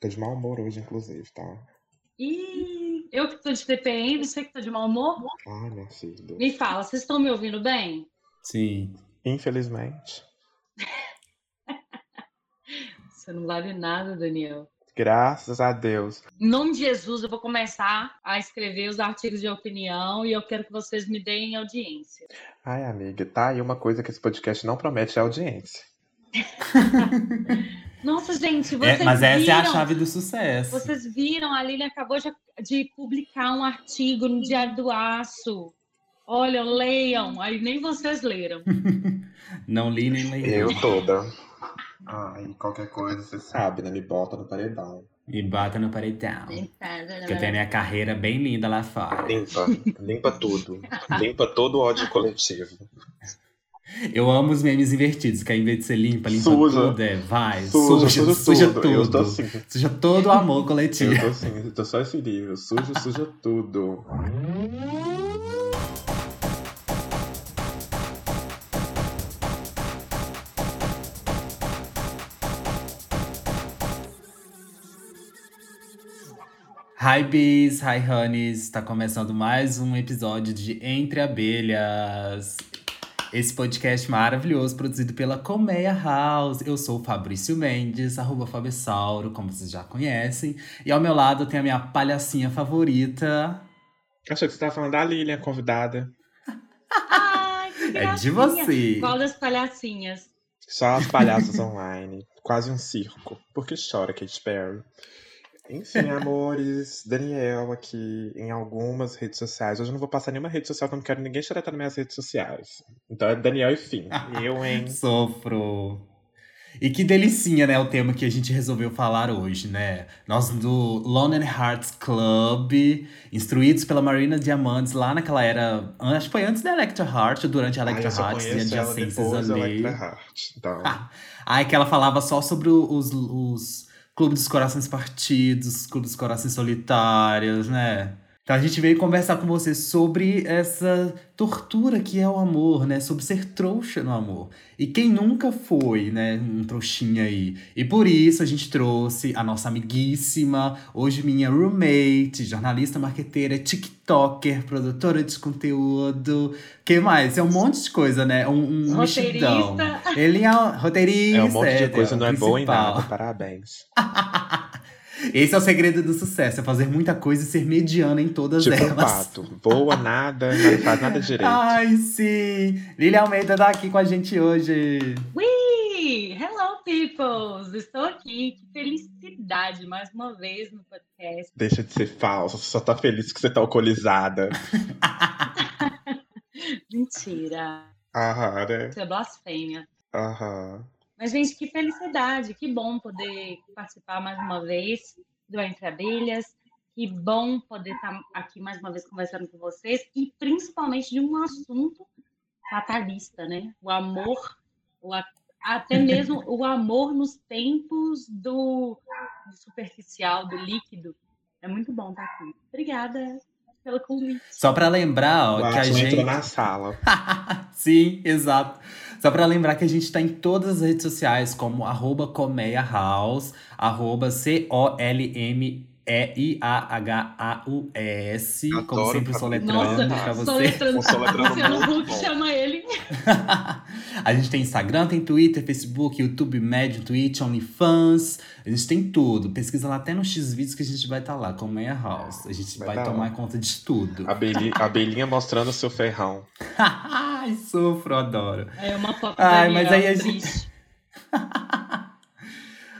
Tô de mau humor hoje, inclusive, tá? Ih, eu que tô de TPM, você que tá de mau humor? Ai, minha filha. Me fala, vocês estão me ouvindo bem? Sim. Infelizmente. Você não vale nada, Daniel. Graças a Deus. Em nome de Jesus, eu vou começar a escrever os artigos de opinião e eu quero que vocês me deem audiência. Ai, amiga, tá aí uma coisa que esse podcast não promete é audiência. Nossa, gente, vocês É, mas essa viram, é a chave do sucesso. Vocês viram, a Lilian acabou de, de publicar um artigo no Diário do Aço. Olha, leiam. Aí nem vocês leram. Não li nem leio. Eu toda. Ai, qualquer coisa, você sabe, né? Me bota no paredão. E bata no paredão. Que eu tenho minha carreira bem linda lá fora. Limpa, limpa tudo. Limpa todo o ódio coletivo. Eu amo os memes invertidos, que ao invés de ser limpa, limpa Suja. tudo, é, vai, Suja, suja, suja, suja, tudo. tudo. Eu tô assim. Suja todo o amor coletivo. Eu tô assim, eu tô só esse livro. Suja, suja tudo. Hi bees, hi honeys, está começando mais um episódio de Entre Abelhas. Esse podcast maravilhoso produzido pela Colmeia House. Eu sou o Fabrício Mendes, arroba Fabessauro, como vocês já conhecem. E ao meu lado tem a minha palhacinha favorita. Achei que você tava falando da Lilian, convidada. Ai, que É de você. Qual das palhacinhas? Só as palhaças online. Quase um circo. Por que chora, Katy Perry? Enfim, amores, Daniel aqui em algumas redes sociais. Hoje eu não vou passar nenhuma rede social, porque eu não quero ninguém xeretar nas minhas redes sociais. Então é Daniel e fim. Eu, hein? Sofro. E que delicinha, né, o tema que a gente resolveu falar hoje, né? Nós do London Hearts Club, instruídos pela Marina Diamantes lá naquela era, acho que foi antes da Electra Heart, ou durante a Electra só Heart, e ela adjacências ali. Electra Heart. Então, Ai, que ela falava só sobre os, os clubes dos corações partidos, clubes dos corações solitários, né? Então a gente veio conversar com você sobre essa tortura que é o amor, né? Sobre ser trouxa no amor. E quem nunca foi, né? Um trouxinha aí. E por isso a gente trouxe a nossa amiguíssima, hoje minha roommate, jornalista, marqueteira, tiktoker, produtora de conteúdo. que mais? É um monte de coisa, né? Um, um mexidão. Roteirista. Ele é um roteirista. é um monte de coisa, o não é boa em nada. Parabéns. Esse é o segredo do sucesso, é fazer muita coisa e ser mediana em todas Tipo um elas. pato. Voa nada, não faz nada direito. Ai, sim! Lilia Almeida tá aqui com a gente hoje. Ui! Hello, peoples! Estou aqui. Que felicidade mais uma vez no podcast. Deixa de ser falsa, você só tá feliz que você tá alcoolizada. Mentira. Aham, né? Isso é blasfêmia. Aham. Mas, gente, que felicidade. Que bom poder participar mais uma vez do Entre Abelhas. Que bom poder estar aqui mais uma vez conversando com vocês. E principalmente de um assunto fatalista, né? O amor, o até mesmo o amor nos tempos do, do superficial, do líquido. É muito bom estar aqui. Obrigada pelo convite. Só pra lembrar, ó, que a gente. entrou na sala. Sim, exato. Só pra lembrar que a gente tá em todas as redes sociais, como arroba Colmeia House, arroba C-O-L-M-E-I-A-H-A-U-S, como sempre soletrando pra você. soletrando. O soletrando muito chama ele. a gente tem Instagram, tem Twitter, Facebook, YouTube, Medium, Twitch, OnlyFans. A gente tem tudo. Pesquisa lá até no X-Vídeos que a gente vai estar lá, com Meia House. A gente Vai vai, tá tomar conta de tudo. Abelhinha, abelhinha mostrando o seu ferrão. Ai, sofro, adoro. É uma foto Ai, mas aí a gente-.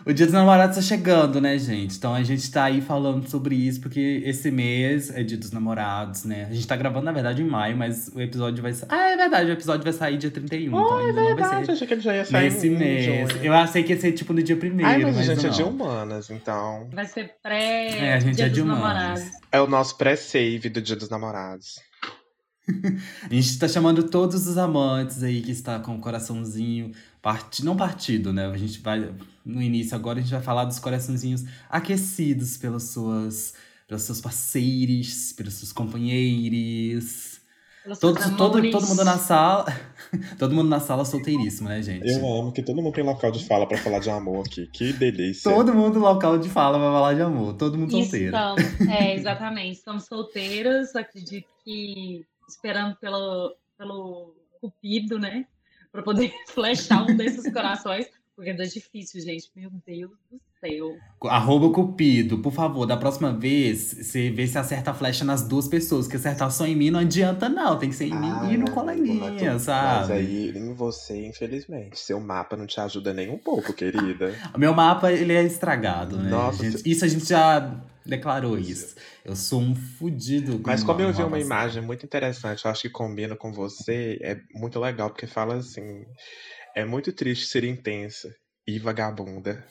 O Dia dos Namorados tá chegando, né, gente? Então a gente tá aí falando sobre isso, porque esse mês é Dia dos Namorados, né? A gente tá gravando, na verdade, em maio, mas o episódio vai sair. Ah, é verdade, o episódio vai sair dia 31. então ainda não vai Verdade, ser achei que ele já ia sair nesse em mês. junho. Eu achei que ia ser tipo no dia primeiro, Ai, mas a mas gente é não. de humanas, então. Vai ser pré É, a gente Dia é de humanas. Namorados. É o nosso pré-save do Dia dos Namorados. A gente tá chamando todos os amantes aí que está com o coraçãozinho parti... não partido, né? A gente vai no início agora a gente vai falar dos coraçãozinhos aquecidos pelas suas pelos seus parceiros, pelos seus companheiros. Todo, todo, todo mundo na sala. todo mundo na sala solteiríssimo, né, gente? Eu amo que todo mundo tem local de fala pra falar de amor aqui. Que delícia. Todo mundo local de fala pra falar de amor. Todo mundo solteiro. Estamos, é, exatamente. Estamos solteiros. Acredito que esperando pelo, pelo Cupido, né? Pra poder flechar um desses corações. Porque é difícil, gente. Meu Deus do céu. Arroba Cupido, por favor, da próxima vez, você vê se acerta a flecha nas duas pessoas. Que acertar só em mim não adianta, não. Tem que ser em ah, mim e no coleguinha, sabe? Mas aí, em você, infelizmente. Seu mapa não te ajuda nem um pouco, querida. Meu mapa, ele é estragado, né? Nossa, gente? Isso a gente já declarou isso. Eu sou um fudido. Mas como eu vi uma imagem muito interessante, eu acho que combina com você, é muito legal, porque fala assim. É muito triste ser intensa e vagabunda.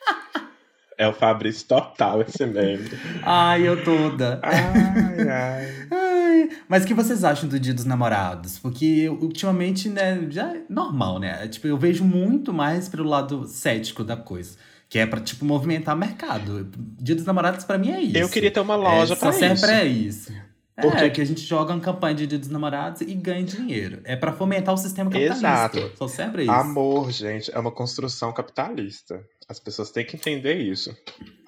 é o Fabrício total esse meme. Ai, eu toda. Ai, ai. ai. Mas o que vocês acham do Dia dos Namorados? Porque ultimamente, né, já é normal, né? Tipo, eu vejo muito mais pelo lado cético da coisa. Que é pra, tipo, movimentar mercado. Dia dos Namorados, pra mim, é isso. Eu queria ter uma loja é, pra só isso. Só serve pra isso. Porque... É, que a gente joga uma campanha de Dia dos Namorados e ganha dinheiro. É para fomentar o sistema capitalista. Exato. Só sempre isso. Amor, gente, é uma construção capitalista. As pessoas têm que entender isso.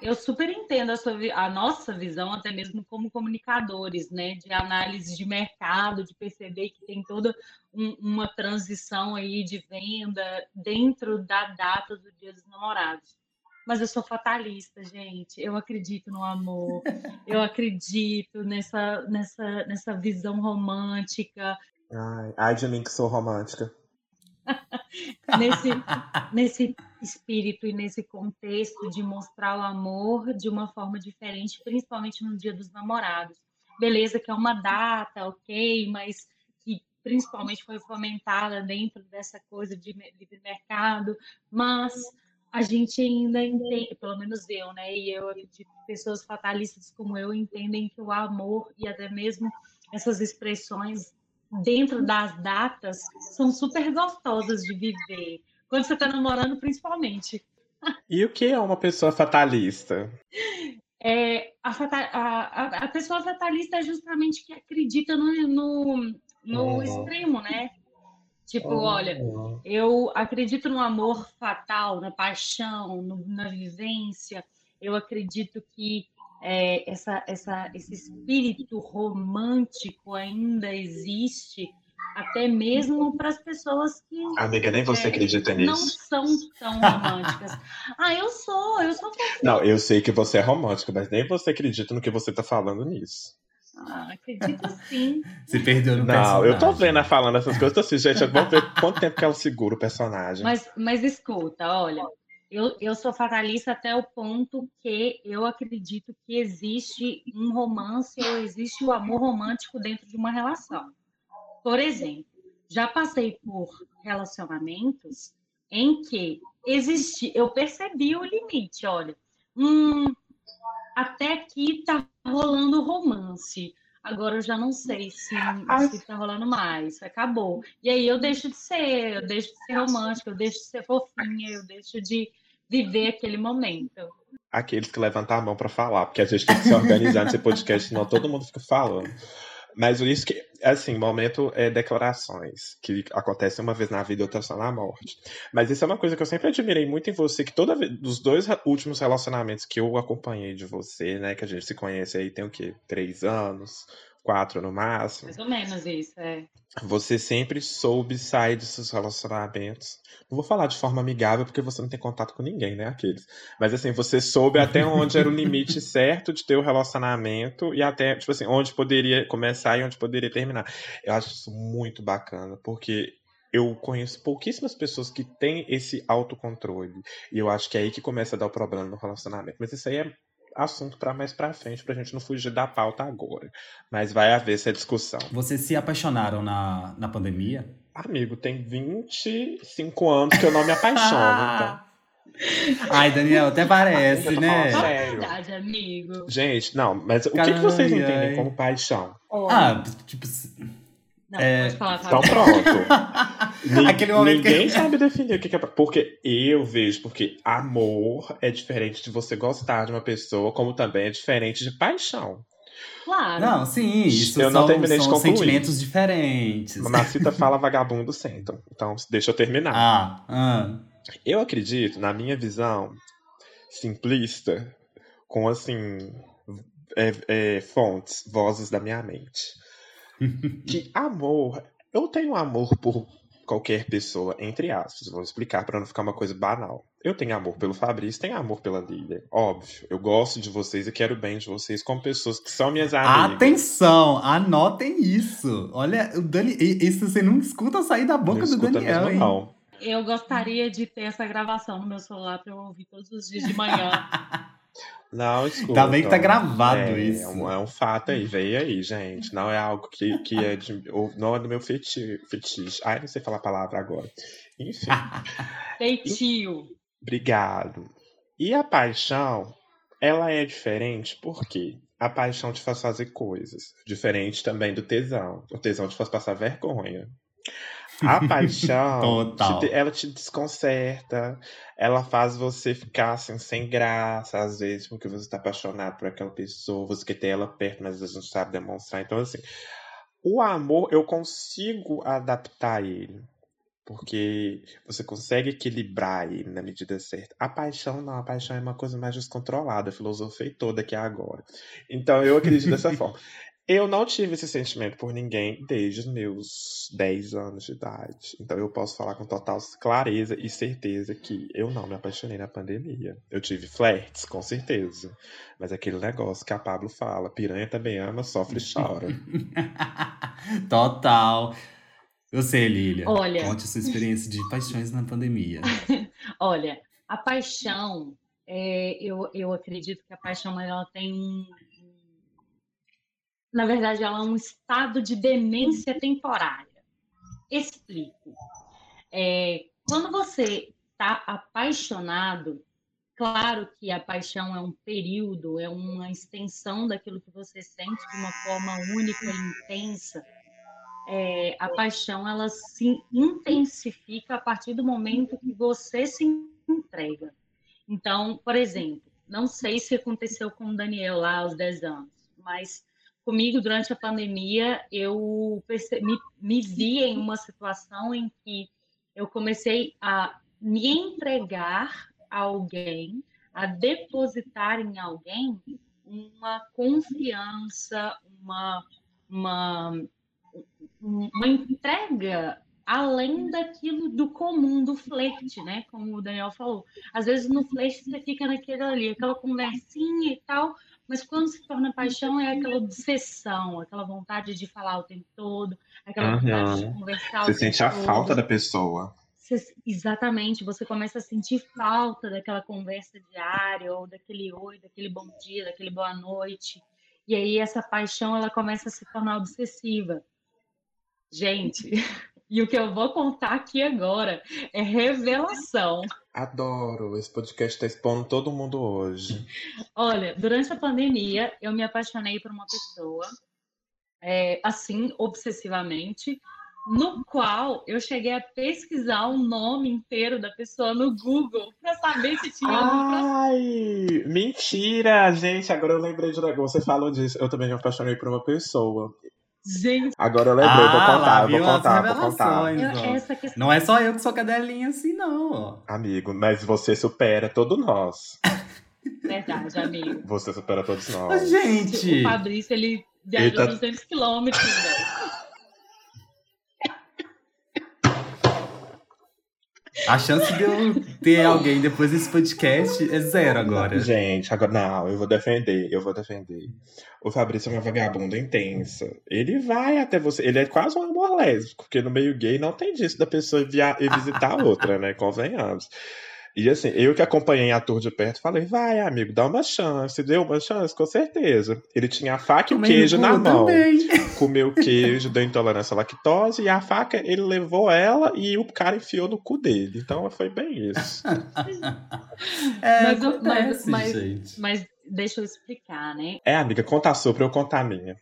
Eu super entendo a, sua, a nossa visão, até mesmo como comunicadores, né? De análise de mercado, de perceber que tem toda um, uma transição aí de venda dentro da data do Dia dos Namorados mas eu sou fatalista, gente. Eu acredito no amor, eu acredito nessa, nessa, nessa visão romântica. Ai, ai de mim que sou romântica. nesse, nesse espírito e nesse contexto de mostrar o amor de uma forma diferente, principalmente no Dia dos Namorados. Beleza, que é uma data, ok, mas que principalmente foi fomentada dentro dessa coisa de livre mercado, mas a gente ainda entende, pelo menos eu, né? E eu acredito que pessoas fatalistas como eu entendem que o amor e até mesmo essas expressões dentro das datas são super gostosas de viver. Quando você está namorando, principalmente. E o que é uma pessoa fatalista? É, a, a, a, pessoa fatalista é justamente que acredita no, no, no uhum. extremo, né? Tipo, oh. olha, eu acredito no amor fatal, na paixão, no, na vivência. Eu acredito que é, essa, essa, esse espírito romântico ainda existe, até mesmo para as pessoas que. Amiga, nem você é, acredita nisso. Não são tão românticas. ah, eu sou, eu sou. Não, eu sei que você é romântica, mas nem você acredita no que você está falando nisso. Ah, acredito sim. Se perdeu no Não, personagem. eu tô vendo ela falando essas coisas, tô assim, gente, vamos ver quanto tempo que ela segura o personagem. Mas, mas escuta, olha, eu, eu sou fatalista até o ponto que eu acredito que existe um romance ou existe o amor romântico dentro de uma relação. Por exemplo, já passei por relacionamentos em que existe, eu percebi o limite, olha, hum, até aqui tá rolando romance. Agora eu já não sei se, se tá rolando mais. Acabou. E aí eu deixo de ser, eu deixo de ser romântica, eu deixo de ser fofinha, eu deixo de viver aquele momento. Aqueles que levantam a mão para falar, porque a gente tem que se organizar nesse podcast, senão todo mundo fica falando. Mas isso que, assim, momento é declarações, que acontecem uma vez na vida e outra só na morte. Mas isso é uma coisa que eu sempre admirei muito em você, que toda vez, dos dois últimos relacionamentos que eu acompanhei de você, né, que a gente se conhece aí tem o quê? Três anos? Quatro no máximo. Mais ou menos isso, é. Você sempre soube sair desses relacionamentos. Não vou falar de forma amigável, porque você não tem contato com ninguém, né? Aqueles. Mas assim, você soube até onde era o limite certo de ter o relacionamento e até, tipo assim, onde poderia começar e onde poderia terminar. Eu acho isso muito bacana, porque eu conheço pouquíssimas pessoas que têm esse autocontrole. E eu acho que é aí que começa a dar o problema no relacionamento. Mas isso aí é assunto para mais para frente, pra gente não fugir da pauta agora. Mas vai haver essa discussão. Vocês se apaixonaram na, na pandemia? Amigo, tem 25 anos que eu não me apaixono, então. Ai, Daniel, até parece, né? Sério. Verdade, amigo. Gente, não, mas o que, que vocês entendem como paixão? Ah, tipo. Não, é... pode falar, Então pronto. Aquele momento ninguém que... sabe definir o que é. Porque eu vejo, porque amor é diferente de você gostar de uma pessoa, como também é diferente de paixão. Claro. Não, sim, isso Eu não são, terminei de são concluir. sentimentos diferentes. Mamacita fala vagabundo sentam. Então, deixa eu terminar. Ah, ah. Eu acredito, na minha visão simplista, com assim é, é, fontes, vozes da minha mente, que amor, eu tenho amor por qualquer pessoa, entre aspas, vou explicar para não ficar uma coisa banal. Eu tenho amor pelo Fabrício, tenho amor pela Lília, óbvio. Eu gosto de vocês e quero bem de vocês como pessoas que são minhas amigas. Atenção, anotem isso. Olha, o Dani, isso você não escuta sair da boca não do Daniel, mesmo, hein? não. Eu gostaria de ter essa gravação no meu celular para eu ouvir todos os dias de manhã. Não, escuta. Ainda bem que tá gravado é, isso. É um, é um fato aí, veio aí, gente. Não é algo que, que é de. ou Não é do meu feti, fetiche. Ai, não sei falar a palavra agora. Enfim, Feitio. obrigado. E a paixão, ela é diferente porque a paixão te faz fazer coisas. Diferente também do tesão. O tesão te faz passar vergonha. A paixão, te ela te desconcerta, ela faz você ficar assim, sem graça, às vezes, porque você está apaixonado por aquela pessoa, você quer ter ela perto, mas às vezes não sabe demonstrar. Então, assim, o amor eu consigo adaptar ele, porque você consegue equilibrar ele na medida certa. A paixão não, a paixão é uma coisa mais descontrolada, filosofei toda aqui agora. Então, eu acredito dessa forma. Eu não tive esse sentimento por ninguém desde os meus 10 anos de idade. Então eu posso falar com total clareza e certeza que eu não me apaixonei na pandemia. Eu tive flertes, com certeza. Mas aquele negócio que a Pablo fala, piranha também ama, sofre e chora. Total. Eu sei, Lilia. Olha. Conte sua experiência de paixões na pandemia. Olha, a paixão, é, eu, eu acredito que a paixão ela tem um. Na verdade, ela é um estado de demência temporária. Explico. É, quando você está apaixonado, claro que a paixão é um período, é uma extensão daquilo que você sente de uma forma única e intensa. É, a paixão ela se intensifica a partir do momento que você se entrega. Então, por exemplo, não sei se aconteceu com o Daniel lá aos 10 anos, mas comigo durante a pandemia eu me, me vi em uma situação em que eu comecei a me entregar a alguém, a depositar em alguém uma confiança, uma, uma uma entrega além daquilo do comum do flerte, né? Como o Daniel falou. Às vezes no flerte você fica naquele ali, aquela conversinha e tal, mas quando se torna paixão é aquela obsessão, aquela vontade de falar o tempo todo, aquela vontade de Uhum. conversar Você o tempo sente a todo. falta da pessoa. Você- exatamente, você começa a sentir falta daquela conversa diária, ou daquele oi, daquele bom dia, daquele boa noite. E aí essa paixão ela começa a se tornar obsessiva. Gente, e o que eu vou contar aqui agora é revelação. Adoro. Esse podcast tá expondo todo mundo hoje. Olha, durante a pandemia, eu me apaixonei por uma pessoa, é, assim, obsessivamente, no qual eu cheguei a pesquisar o nome inteiro da pessoa no Google para saber se tinha. Ai, mentira, gente. Agora eu lembrei de um negócio. Você falou disso. Eu também me apaixonei por uma pessoa. Gente, Agora eu lembrei, vou Ah, contar, lá, eu vou contar, vou contar. revelações. eu- questão. Não é só eu que sou cadelinha assim, não. Amigo, mas você supera todos nós. Verdade, amigo. Você supera todos nós. gente, O Fabrício, ele viajou Eita. 200 quilômetros, a chance de eu ter alguém depois desse podcast é zero agora. Gente, agora não, eu vou defender, eu vou defender. O Fabrício é uma vagabunda intensa. Ele vai até você. Ele é quase um amor lésbico, porque no meio gay não tem disso da pessoa via- ir visitar a outra, né? Convenhamos. E assim, eu que acompanhei a tour de perto, falei, vai, amigo, dá uma chance. Deu uma chance, com certeza. Ele tinha a faca e o queijo na mão. também. Comeu o queijo da intolerância à lactose e a faca ele levou ela e o cara enfiou no cu dele. Então foi bem isso. É, Mas eu- acontece, mas- gente. Mas deixa eu explicar, né? É, amiga, conta a sua pra eu contar a minha.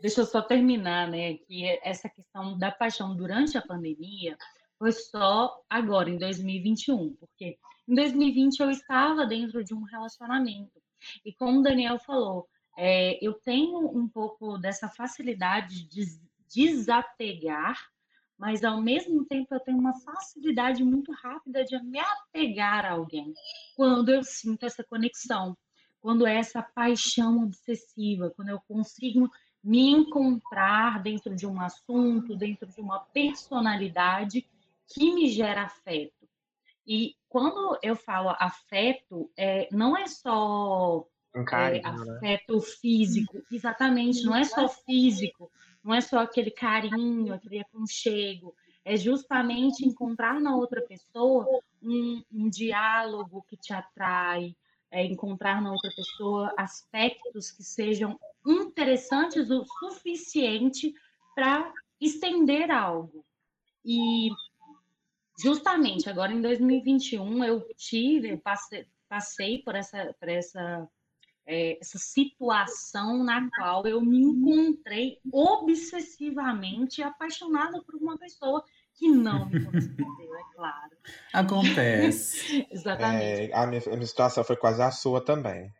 Deixa eu só terminar, né? Que essa questão da paixão durante a pandemia foi só agora, em 2021, porque em 2020 eu estava dentro de um relacionamento. E como o Daniel falou, É, eu tenho um pouco dessa facilidade de desapegar, mas ao mesmo tempo eu tenho uma facilidade muito rápida de me apegar a alguém quando eu sinto essa conexão, quando é essa paixão obsessiva, quando eu consigo me encontrar dentro de um assunto, dentro de uma personalidade que me gera afeto. E quando eu falo afeto, é, não é só Um carinho, é, né? afeto físico, exatamente, não é só físico, não é só aquele carinho, aquele aconchego, é justamente encontrar na outra pessoa um, um diálogo que te atrai, é encontrar na outra pessoa aspectos que sejam interessantes o suficiente para estender algo. E justamente agora em 2021 eu tive, passei, passei por essa, por essa, é, essa situação na qual eu me encontrei obsessivamente apaixonada por uma pessoa que não me correspondeu, é claro. Acontece. Exatamente. É, a, minha, a minha situação foi quase a sua também.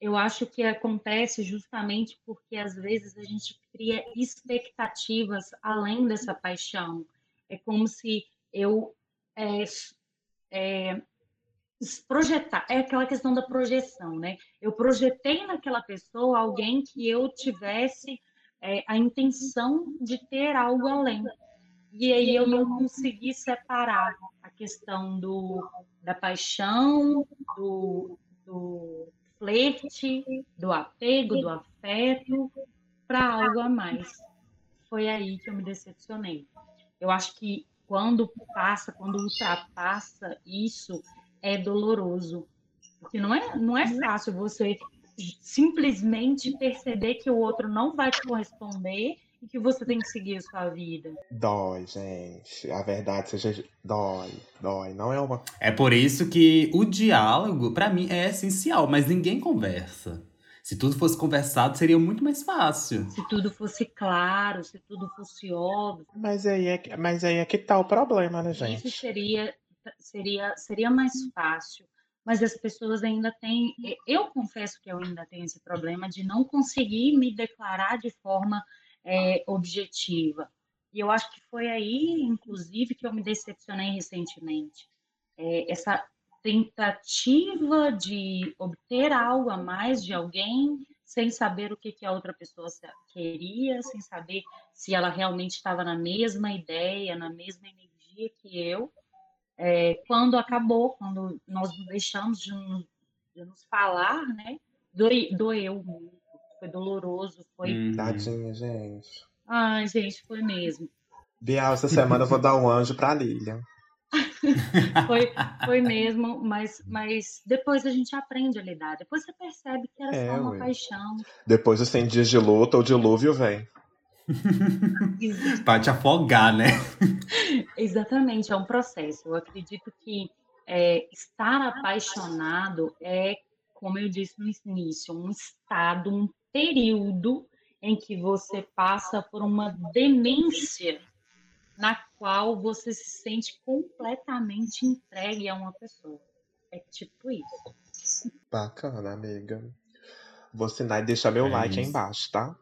Eu acho que acontece justamente porque às vezes a gente cria expectativas além dessa paixão. É como se eu é, é, projetar, é aquela questão da projeção, né? Eu projetei naquela pessoa alguém que eu tivesse é, a intenção de ter algo além. E aí eu não consegui separar a questão do, da paixão, do, do flerte, do apego, do afeto, para algo a mais. Foi aí que eu me decepcionei. Eu acho que quando passa, quando ultrapassa isso, é doloroso. Porque não é, não é fácil você simplesmente perceber que o outro não vai te corresponder e que você tem que seguir a sua vida. Dói, gente. A verdade seja. Dói, dói. Não é uma. É por isso que o diálogo, pra mim, é essencial, mas ninguém conversa. Se tudo fosse conversado, seria muito mais fácil. Se tudo fosse claro, se tudo fosse óbvio, Mas aí é, que- mas aí é que tá o problema, né, isso gente? seria, seria, seria mais fácil. Mas as pessoas ainda têm. Eu confesso que eu ainda tenho esse problema de não conseguir me declarar de forma é, objetiva. E eu acho que foi aí, inclusive, que eu me decepcionei recentemente. É, essa tentativa de obter algo a mais de alguém sem saber o que, que a outra pessoa queria, sem saber se ela realmente estava na mesma ideia, na mesma energia que eu. É, quando acabou, quando nós deixamos de nos, de nos falar, né? Doeu muito, foi doloroso, foi. Uhum. Tadinha, gente. Ai, gente, foi mesmo. Bial, essa semana eu vou dar um anjo pra Lilian. Foi, foi mesmo, mas, mas depois a gente aprende a lidar. Depois você percebe que era É, só uma ué. paixão. Depois dos 100 dias de luta, o dilúvio vem. Pra te afogar, né? Exatamente, é um processo. Eu acredito que é, estar apaixonado é, como eu disse no início, um estado, um período em que você passa por uma demência na qual você se sente completamente entregue a uma pessoa. É tipo isso. Bacana, amiga. Vou assinar e deixar meu É like aí isso. embaixo, tá?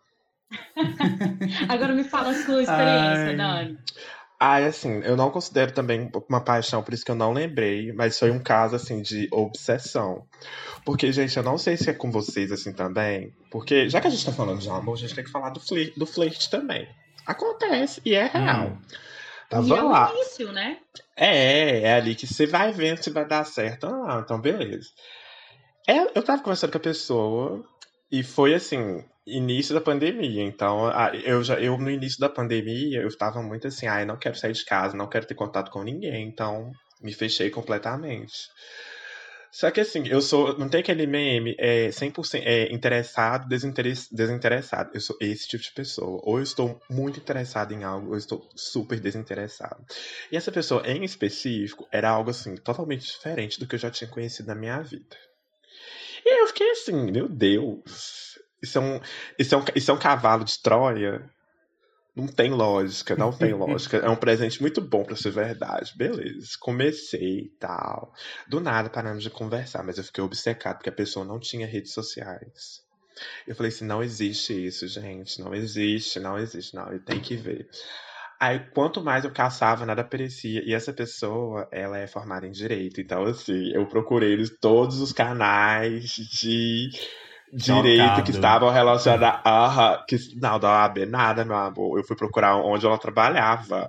Agora me fala a sua experiência, Ai. Dani. Ah, assim, eu não considero também uma paixão, por isso que eu não lembrei, mas foi um caso, assim, de obsessão. Porque, gente, eu não sei se é com vocês, assim, também, porque já que a gente tá falando de amor, a gente tem que falar do flerte, do flerte também. Acontece, e é real. Hum. Tava e é lá. início, né? É, é ali que você vai vendo se vai dar certo. Ah, então beleza. É, eu tava conversando com a pessoa e foi assim, início da pandemia. Então, eu já eu no início da pandemia, eu tava muito assim, ah, eu não quero sair de casa, não quero ter contato com ninguém, então me fechei completamente. Só que assim, eu sou, não tem aquele meme, é 100% é, interessado, desinteres- desinteressado. Eu sou esse tipo de pessoa. Ou eu estou muito interessado em algo, ou eu estou super desinteressado. E essa pessoa em específico era algo assim, totalmente diferente do que eu já tinha conhecido na minha vida. E eu fiquei assim, meu Deus, isso é um, isso é um, isso é um cavalo de Troia? Não tem lógica, não tem lógica. É um presente muito bom pra ser verdade. Beleza, comecei e tal. Do nada paramos de conversar, mas eu fiquei obcecado porque a pessoa não tinha redes sociais. Eu falei assim, não existe isso, gente. Não existe, não existe, não. Tem que ver. Aí, quanto mais eu caçava, nada aparecia. E essa pessoa, ela é formada em Direito. Então, assim, eu procurei todos os canais de direito Chocado. que estavam relacionados a... Que, não, da OAB, nada, meu amor. Eu fui procurar onde ela trabalhava.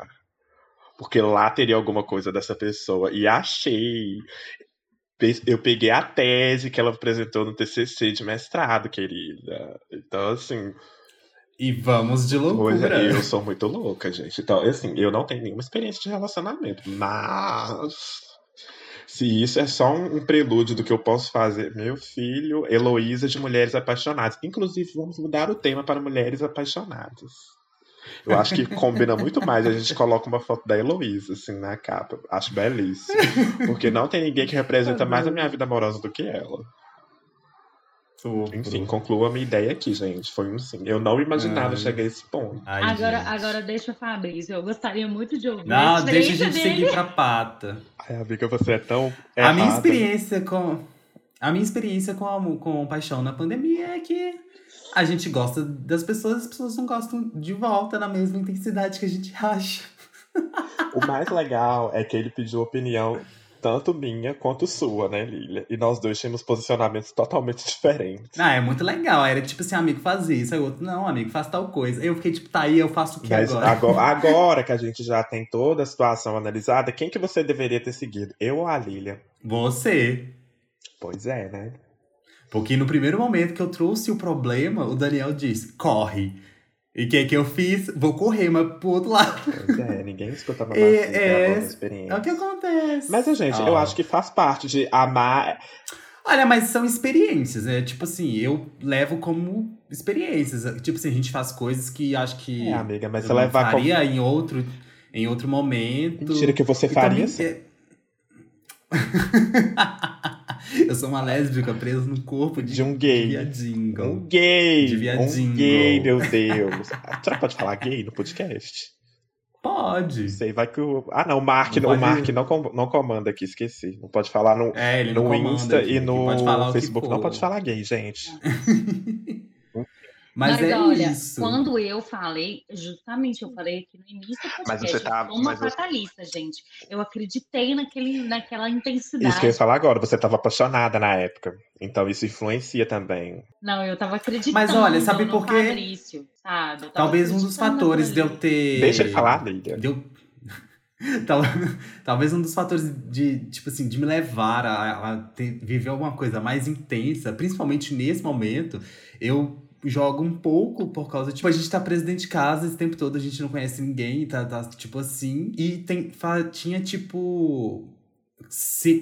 Porque lá teria alguma coisa dessa pessoa. E achei. Eu peguei a tese que ela apresentou no TCC de mestrado, querida. Então, assim, E vamos de loucura. Pois eu sou muito louca, gente. Então, assim, eu não tenho nenhuma experiência de relacionamento, mas se isso é só um, prelúdio do que eu posso fazer, meu filho, Heloísa de Mulheres Apaixonadas. Inclusive, vamos mudar o tema para Mulheres Apaixonadas. Eu acho que combina muito mais. A gente coloca uma foto da Heloísa, assim, na capa. Acho belíssimo. Porque não tem ninguém que representa mais a minha vida amorosa do que ela. Tudo. Enfim, concluo a minha ideia aqui, gente. Foi um sim. Eu não imaginava Ai. chegar a esse ponto. Ai, Agora, gente. agora deixa o Fabrício. Eu gostaria muito de ouvir Não, a deixa a experiência gente dele. seguir pra pata. Ai, amiga, você é tão. A minha errada. experiência com. A minha experiência com, a- com paixão na pandemia é que a gente gosta das pessoas, as pessoas não gostam de volta na mesma intensidade que a gente acha. O mais legal é que ele pediu opinião tanto minha quanto sua, né, Lilia? E nós dois tínhamos posicionamentos totalmente diferentes. Ah, é muito legal. Era tipo assim, amigo, faz isso. Aí o outro, não, amigo, faz tal coisa. Eu fiquei tipo, tá aí, eu faço o que Mas agora? agora, agora que a gente já tem toda a situação analisada, quem que você deveria ter seguido? Eu ou a Lilia? Você. Pois é, né? Porque no primeiro momento que eu trouxe o problema, o Daniel disse, corre. E o que que eu fiz? Vou correr, mas pro outro lado. Pois é, ninguém escuta uma É, é, é, É experiência. o que acontece. Mas, gente, eu Ah. acho que faz parte de amar. Olha, mas são experiências, né? Tipo assim, eu levo como experiências. Tipo assim, a gente faz coisas que acho que É, amiga, mas eu você levar como. faria em outro, em outro momento. Mentira que você faria também sim. eu sou uma lésbica presa no corpo de, De um gay. de viadinho. Um gay! De viadinho. Um gay, meu Deus. Será que pode falar gay no podcast? Pode. Sei, vai que o. Ah, não, o Mark, Não o Mark não, com- não comanda aqui, esqueci. Não pode falar no, É, no Insta aqui, e no Facebook. Não pode falar gay, gente. Mas, é olha, isso. quando eu falei, justamente eu falei aqui no início do podcast, Mas você tá- eu sou uma mas você- fatalista, gente. Eu acreditei naquele, naquela intensidade. Isso que eu ia falar agora, você estava apaixonada na época. Então isso influencia também. Não, eu tava acreditando Mas olha, sabe no por quê? Fabrício, sabe? Talvez um dos fatores de eu ter. Deixa ele falar, Lídia. Deu... Tal- Talvez um dos fatores de, tipo assim, de me levar a, a ter- viver alguma coisa mais intensa, principalmente nesse momento, eu jogo um pouco por causa, tipo, a gente tá preso dentro de casa esse tempo todo, a gente não conhece ninguém, tá, tá tipo assim, e tem, tinha tipo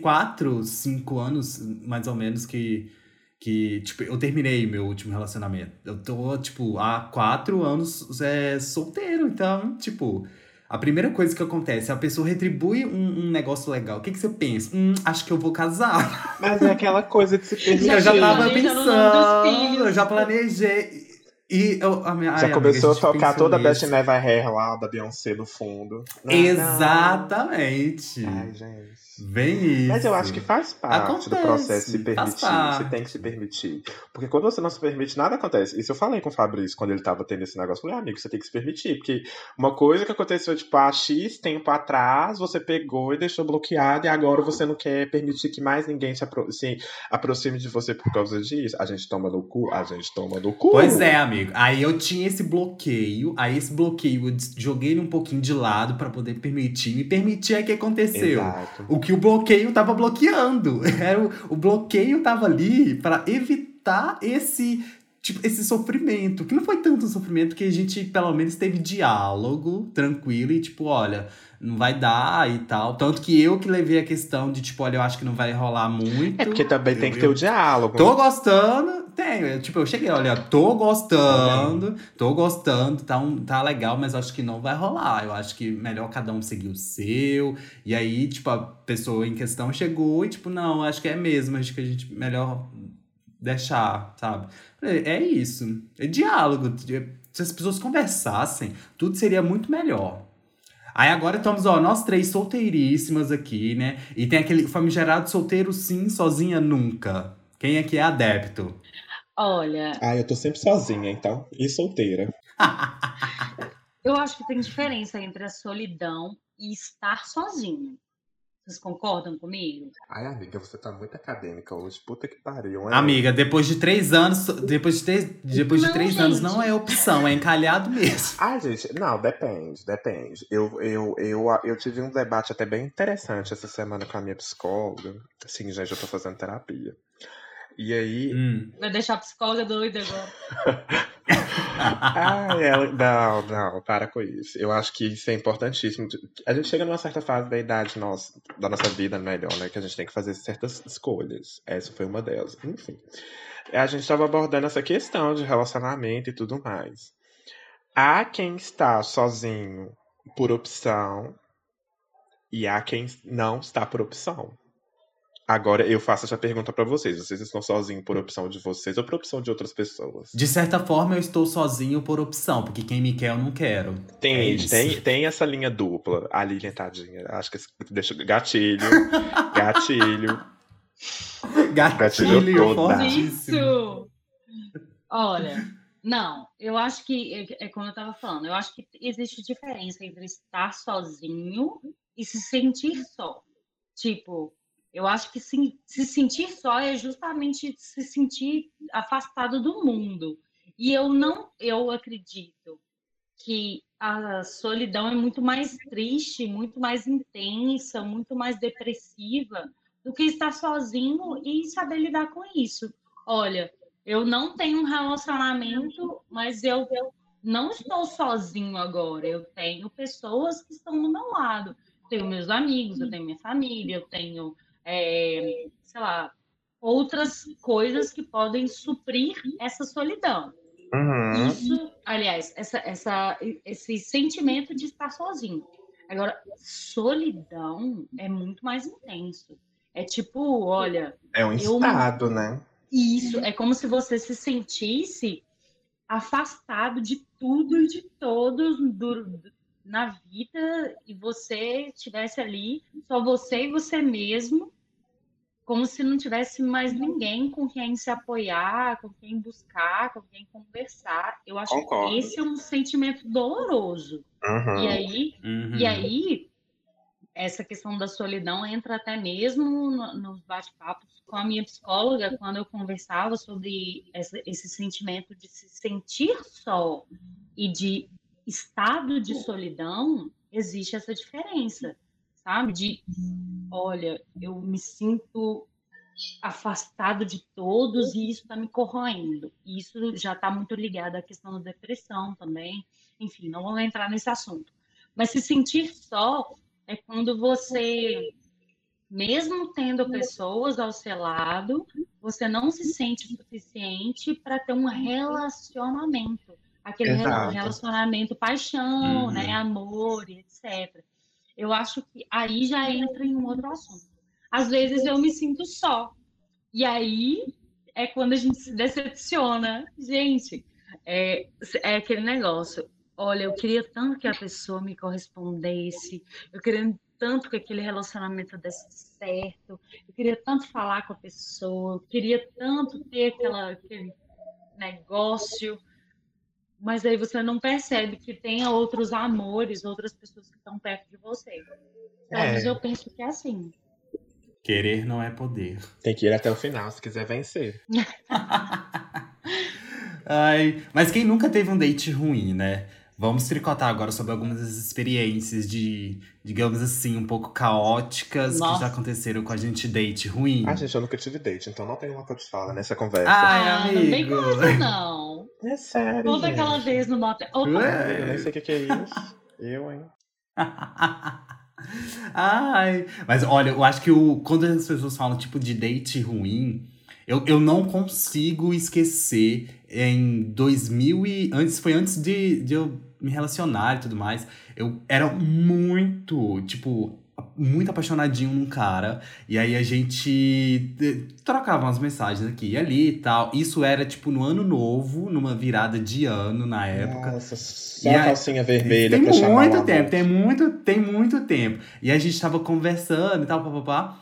quatro, cinco anos, mais ou menos, que, que, tipo, eu terminei meu último relacionamento. Eu tô, tipo, há quatro anos é, solteiro, então, tipo, a primeira coisa que acontece, a pessoa retribui um, um negócio legal. O que, que você pensa? Hum, acho que eu vou casar. Mas é aquela coisa de se permitir. eu já tava nome dos pensando, eu já planejei. E eu, a minha, Já ai, começou amiga, a gente tocar toda a. Best Never Hair lá, da Beyoncé no fundo. Exatamente. Ai, gente. Bem isso. Mas eu acho que faz parte do Acontece, processo se permitir. Você tem que se permitir. Porque quando você não se permite, nada acontece. Isso eu falei com o Fabrício quando ele tava tendo esse negócio. Eu falei, amigo, você tem que se permitir. Porque uma coisa que aconteceu, tipo, há X tempo atrás, você pegou e deixou bloqueado, e agora você não quer permitir que mais ninguém se, apro se aproxime de você por causa disso. A gente toma no cu, a gente toma no cu. Pois é, amigo. Aí eu tinha esse bloqueio, aí esse bloqueio eu joguei ele um pouquinho de lado pra poder permitir. Me permitir é que aconteceu. Exato. O que o bloqueio tava bloqueando. Era o, o bloqueio tava ali pra evitar esse tipo esse sofrimento, que não foi tanto sofrimento que a gente pelo menos teve diálogo tranquilo e tipo, olha, não vai dar e tal. Tanto que eu que levei a questão de tipo, olha, eu acho que não vai rolar muito. É porque também tem Eu- que ter o diálogo. Tô gostando, tenho. Tipo, eu cheguei, olha, tô gostando, tô gostando, tá, um, tá legal, mas acho que não vai rolar. Eu acho que melhor cada um seguir o seu. E aí, tipo, a pessoa em questão chegou e, tipo, não, acho que é mesmo, acho que a gente melhor deixar, sabe? É isso. É diálogo. Se as pessoas conversassem, tudo seria muito melhor. Aí agora estamos, ó, nós três solteiríssimas aqui, né? E tem aquele famigerado solteiro sim, sozinha nunca. Quem aqui é adepto? Olha, Ah, eu tô sempre sozinha, então. E solteira. eu acho que tem diferença entre a solidão e estar sozinho. Vocês concordam comigo? Ai, amiga, você tá muito acadêmica hoje. Puta que pariu, hein? Amiga, depois de três anos, depois de três, depois de Não, três anos gente. não é opção, é encalhado mesmo. Ah, gente, não, depende, depende. Eu, eu, eu, eu tive um debate até bem interessante essa semana com a minha psicóloga. Sim, gente, eu tô fazendo terapia. E aí. Hum. Vai deixar a psicóloga doida agora. Ah, ela. Não, não, para com isso. Eu acho que isso é importantíssimo. A gente chega numa certa fase da idade nossa, da nossa vida, melhor, né? Que a gente tem que fazer certas escolhas. Essa foi uma delas. Enfim. A gente estava abordando essa questão de relacionamento e tudo mais. Há quem está sozinho por opção e há quem não está por opção. Agora eu faço essa pergunta pra vocês. Vocês estão sozinhos por opção de vocês ou por opção de outras pessoas? De certa forma, eu estou sozinho por opção, porque quem me quer eu não quero. Tem, É tem, tem essa linha dupla. A Lilian, tadinha. Acho que deixa gatilho. gatilho. Gatilho fortíssimo. Isso! Olha, não, eu acho que, é, é como eu estava falando, eu acho que existe diferença entre estar sozinho e se sentir só. Tipo, eu acho que se, se sentir só é justamente se sentir afastado do mundo. E eu não, eu acredito que a solidão é muito mais triste, muito mais intensa, muito mais depressiva do que estar sozinho e saber lidar com isso. Olha, eu não tenho um relacionamento, mas eu, eu não estou sozinho agora. Eu tenho pessoas que estão do meu lado. Tenho meus amigos, eu tenho minha família, eu tenho, é, sei lá, outras coisas que podem suprir essa solidão. Uhum. Isso, aliás, essa, essa, esse sentimento de estar sozinho. Agora, solidão é muito mais intenso. É tipo, olha, É um Eu- estado, né? isso é como se você se sentisse afastado de tudo e de todos do- na vida e você estivesse ali, só você e você mesmo, como se não tivesse mais ninguém com quem se apoiar, com quem buscar, com quem conversar. Eu acho Concordo. que esse é um sentimento doloroso. Uhum. E aí, Uhum. e aí, essa questão da solidão entra até mesmo no- nos bate-papos com a minha psicóloga, quando eu conversava sobre essa- esse sentimento de se sentir só e de estado de solidão, existe essa diferença, sabe? De, olha, eu me sinto afastado de todos e isso está me corroendo. E Isso já está muito ligado à questão da depressão também. Enfim, não vamos entrar nesse assunto. Mas se sentir só é quando você, mesmo tendo pessoas ao seu lado, você não se sente suficiente para ter um relacionamento. Aquele Exato. relacionamento paixão, Uhum. né, amor, etc. Eu acho que aí já entra em um outro assunto. Às vezes eu me sinto só. E aí é quando a gente se decepciona. Gente, é, é aquele negócio. Olha, eu queria tanto que a pessoa me correspondesse, eu queria tanto que aquele relacionamento desse certo, eu queria tanto falar com a pessoa, eu queria tanto ter aquela, aquele negócio, mas aí você não percebe que tem outros amores, outras pessoas que estão perto de você. Pelo É. eu penso que é assim. Querer não é poder. Tem que ir até o final se quiser vencer. Ai, mas quem nunca teve um date ruim, né? Vamos tricotar agora sobre algumas das experiências de, digamos assim, um pouco caóticas que Nossa. já aconteceram com a gente date ruim. Ah, gente, eu nunca tive date, então não tem local de fala nessa conversa. Ai, ah, não vem amigo. com isso, não. É sério. Toda gente. aquela vez no motel. Eu nem sei o que, que é isso. Eu, hein? Ai, mas olha, eu acho que o, quando as pessoas falam tipo de date ruim, eu, eu não consigo esquecer em 2000 e antes foi antes de, de eu me relacionar e tudo mais, eu era muito, tipo, muito apaixonadinho num cara, e aí a gente eh, trocava umas mensagens aqui e ali e tal. Isso era tipo no ano novo, numa virada de ano na época. Nossa, só E a calcinha vermelha Tem pra muito tempo, tem muito, tem muito tempo. E a gente tava conversando e tal, papapá.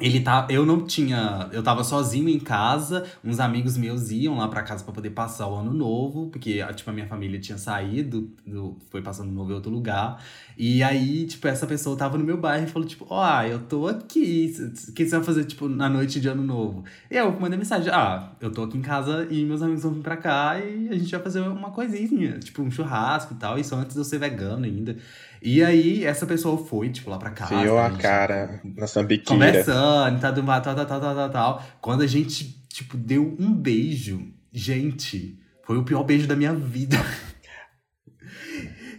Ele tá, eu não tinha, eu tava sozinho em casa, uns amigos meus iam lá pra casa pra poder passar o ano novo, porque tipo a minha família tinha saído, do, foi passando novo em outro lugar. E aí, tipo, essa pessoa tava no meu bairro e falou tipo, ó, oh, eu tô aqui, o que você vai fazer tipo na noite de ano novo? E eu mandei mensagem: "Ah, eu tô aqui em casa e meus amigos vão vir pra cá e a gente vai fazer uma coisinha, tipo um churrasco e tal, isso antes de eu ser vegano ainda". E aí, essa pessoa foi, tipo, lá pra casa. Viu a cara na sambiqueira. Conversando, tá do tal, tal, tal, tal, tal, tal. Quando a gente, tipo, deu um beijo, gente, foi o pior beijo da minha vida.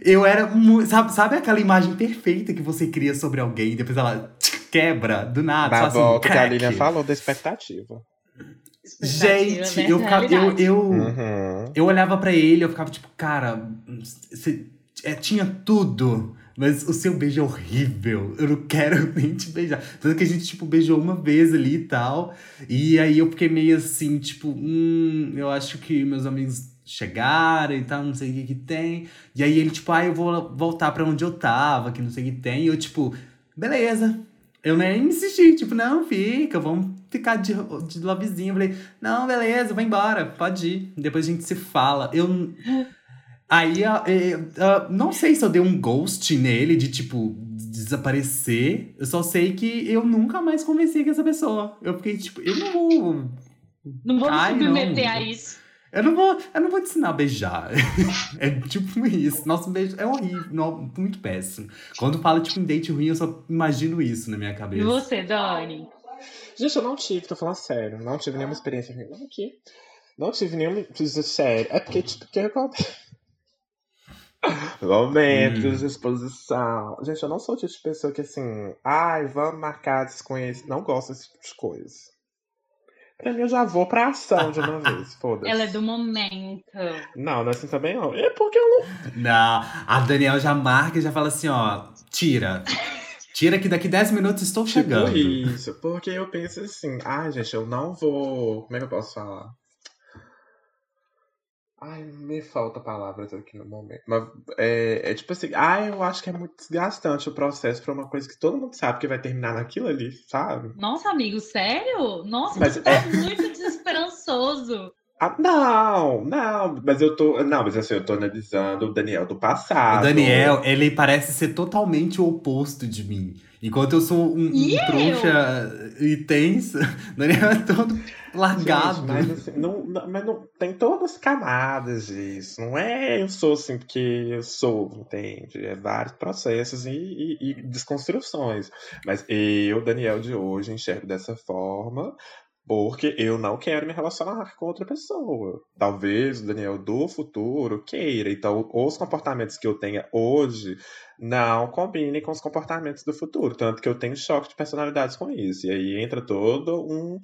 Eu era muito. Sabe, sabe aquela imagem perfeita que você cria sobre alguém e depois ela quebra do nada? Na só volta assim, que a. Lilian falou da expectativa. Gente, né? eu, eu, eu, Uhum. eu olhava pra ele, eu ficava tipo, cara, você é, tinha tudo. Mas o seu beijo é horrível. Eu não quero nem te beijar. Tanto que a gente, tipo, beijou uma vez ali e tal. E aí eu fiquei meio assim, tipo, hum, eu acho que meus amigos chegaram e tal, não sei o que que tem. E aí ele, tipo, ah, eu vou voltar pra onde eu tava, que não sei o que tem. E eu, tipo, beleza. Eu nem insisti, tipo, não, fica, vamos ficar de, de lovezinho. Eu falei, não, beleza, vai embora, pode ir. Depois a gente se fala. Eu. Aí, ah, não sei se eu dei um ghost nele, de tipo, desaparecer. Eu só sei que eu nunca mais conversei com essa pessoa. Eu fiquei tipo, eu não vou. Não vou me submeter não. a isso. Eu não vou, eu não vou te ensinar a beijar. é tipo isso. Nosso beijo é horrível, não, muito péssimo. Quando fala tipo em date ruim, eu só imagino isso na minha E cabeça. você, Dani? Gente, eu não tive, tô falando sério. Não tive nenhuma experiência ruim aqui. Não tive nenhuma experiência séria. É porque, tipo, o que acontece? Momentos de exposição. Gente, eu não sou o tipo de pessoa que assim, ai, vamos marcar desconhecido. Não gosto desse tipo de coisa. Pra mim, eu já vou pra ação de uma vez. Foda-se. Ela é do momento. Não, não é assim também não. É porque eu não. Não, a Daniel já marca e já fala assim, ó, tira. Tira que daqui 10 minutos estou Tipo chegando. isso. Porque eu penso assim, ai, gente, eu não vou. Como é que eu posso falar? Ai, me falta palavras aqui no momento. Mas é, é tipo assim, ai, eu acho que é muito desgastante o processo pra uma coisa que todo mundo sabe que vai terminar naquilo ali, sabe? Nossa, amigo, sério? Nossa, Mas você tá é- muito desesperançoso. Ah, não, não, mas eu tô. Não, mas assim, eu tô analisando o Daniel do passado. O Daniel, ele parece ser totalmente o oposto de mim. Enquanto eu sou um, um E eu? trouxa e tenso, o Daniel é todo largado. Gente, mas assim, não, não- mas não tem todas as camadas disso. Não é eu sou assim porque eu sou, entende? É vários processos e, e- e desconstruções. Mas eu, Daniel de hoje, enxergo dessa forma porque eu não quero me relacionar com outra pessoa. Talvez o Daniel do futuro queira. Então, os comportamentos que eu tenha hoje não combinem com os comportamentos do futuro. Tanto que eu tenho choque de personalidades com isso. E aí entra todo um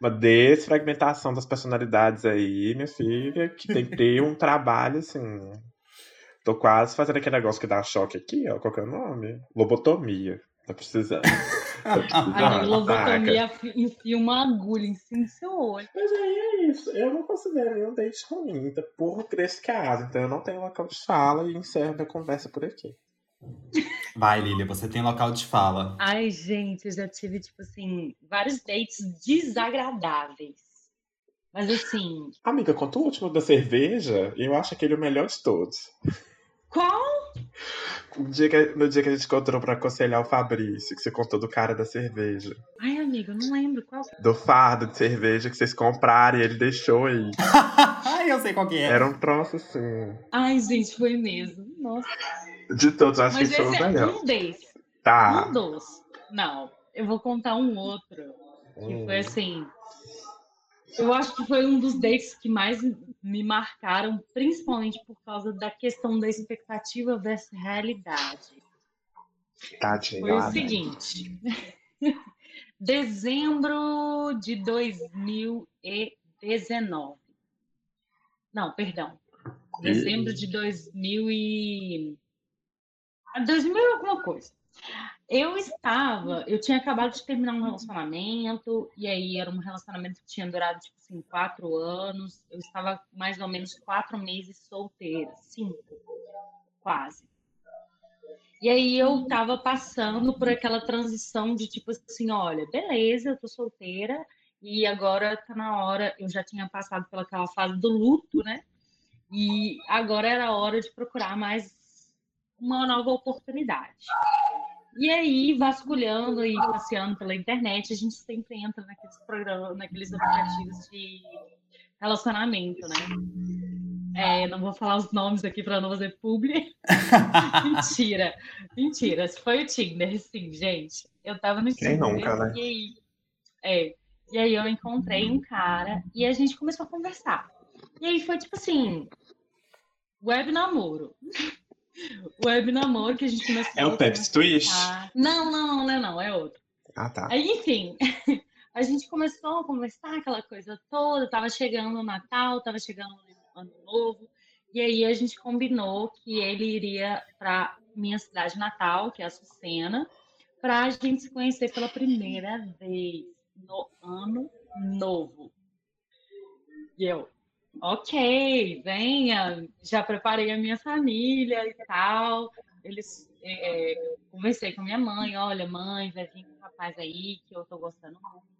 uma desfragmentação das personalidades aí, minha filha, que tem que ter um trabalho assim. Tô quase fazendo aquele negócio que dá choque aqui, ó. Qual que é o nome? Lobotomia. Tá precisando. Tá precisando. Saca? lobotomia enfia uma agulha em cima do seu olho. Mas aí é isso. Eu não considero nenhum date ruim, então, por caso. Então eu não tenho local de fala e encerro minha conversa por aqui. Vai, Lilia, você tem local de fala. Ai, gente, eu já tive, tipo assim, vários dates desagradáveis. Mas assim, Amiga, conta o último da cerveja, eu acho aquele o melhor de todos. Qual? No dia que, no dia que a gente encontrou pra aconselhar o Fabrício, que você contou do cara da cerveja. Ai, amigo, eu não lembro qual. Do fardo de cerveja que vocês compraram e ele deixou aí. Ai, eu sei qual que é. Era um troço assim. Ai, gente, foi mesmo. Nossa. De todos, acho Mas que esse foi o esse é melhor. um desses. Tá. Um dos. Não, eu vou contar um outro. Que Hum. foi assim. Eu acho que foi um dos dates que mais me marcaram, principalmente por causa da questão da expectativa versus realidade. Tadinho. Foi o ah, seguinte. Dezembro de 2019. Não, perdão. Dezembro de 2000 e... ah, 2000 e alguma coisa. Eu estava, eu tinha acabado de terminar um relacionamento, e aí era um relacionamento que tinha durado, tipo assim, quatro anos. Eu estava mais ou menos quatro meses solteira, cinco, quase. E aí eu tava passando por aquela transição de tipo assim, olha, beleza, eu tô solteira e agora tá na hora, eu já tinha passado pelaquela fase do luto, né? E agora era a hora de procurar mais uma nova oportunidade. E aí, vasculhando e passeando pela internet, a gente sempre entra naqueles programas, naqueles aplicativos de relacionamento, né? É, não vou falar os nomes aqui para não fazer publi. mentira, mentira. Foi o Tinder, sim, gente. Eu tava no Tinder. Quem nunca, né? E aí, é, e aí eu encontrei um cara e a gente começou a conversar. E aí foi tipo assim, web namoro. Web namoro que a gente começou É o Pepsi Twist? Não, não, não, não, não, é outro. Ah, tá. Aí, enfim, a gente começou a conversar aquela coisa toda, tava chegando o Natal, tava chegando ano novo. E aí a gente combinou que ele iria para minha cidade natal, que é a Sucena, para a gente se conhecer pela primeira vez no ano novo. E eu, ok, venha, já preparei a minha família e tal. Eles é, conversei com minha mãe, olha, mãe, vai vir um rapaz aí que eu tô gostando muito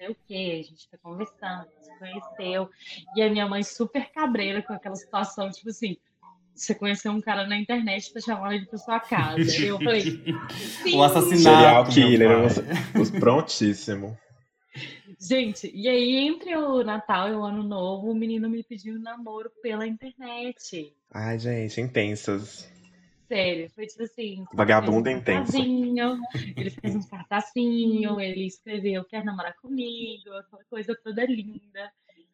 sei o quê, a gente tá conversando, se conheceu. E a minha mãe super cabreira com aquela situação, tipo assim, você conheceu um cara na internet, tá chamando ele pra sua casa. E eu falei, Sim. O assassinato. Serial killer, prontíssimo. Gente, e aí entre o Natal e o Ano Novo, o menino me pediu um namoro pela internet. Ai, gente, intensas. Sério, foi tipo assim. Vagabundo um intenso. Ele fez um cartazinho, ele escreveu quer namorar comigo, aquela coisa toda linda.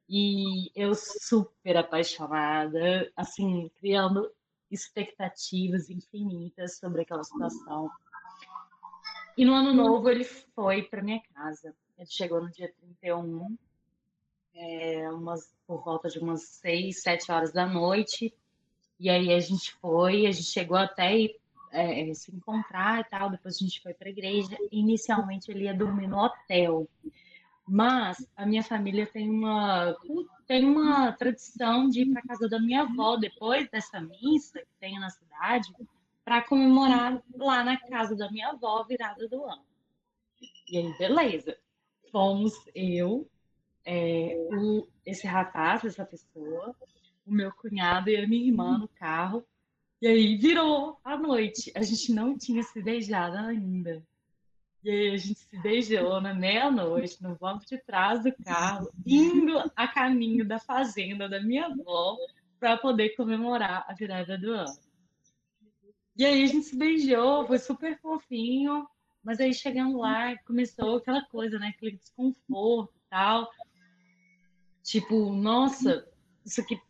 E eu super apaixonada, assim, criando expectativas infinitas sobre aquela situação. E no ano novo ele foi para minha casa. Ele chegou no dia 31, é, umas, por volta de umas 6, 7 horas da noite. E aí a gente foi, a gente chegou até é, se encontrar e tal, depois a gente foi para a igreja. Inicialmente ele ia dormir no hotel, mas a minha família tem uma tem uma tradição de ir para casa da minha avó depois dessa missa que tem na cidade para comemorar lá na casa da minha avó virada do ano. E aí, beleza. Fomos eu, é, o, esse rapaz, essa pessoa, o meu cunhado e a minha irmã no carro. E aí virou a noite. A gente não tinha se beijado ainda. E aí a gente se beijou na meia-noite, no banco de trás do carro, indo a caminho da fazenda da minha avó para poder comemorar a virada do ano. E aí a gente se beijou, foi super fofinho, mas aí chegando lá, começou aquela coisa, né? Aquele desconforto e tal. Tipo, nossa, isso aqui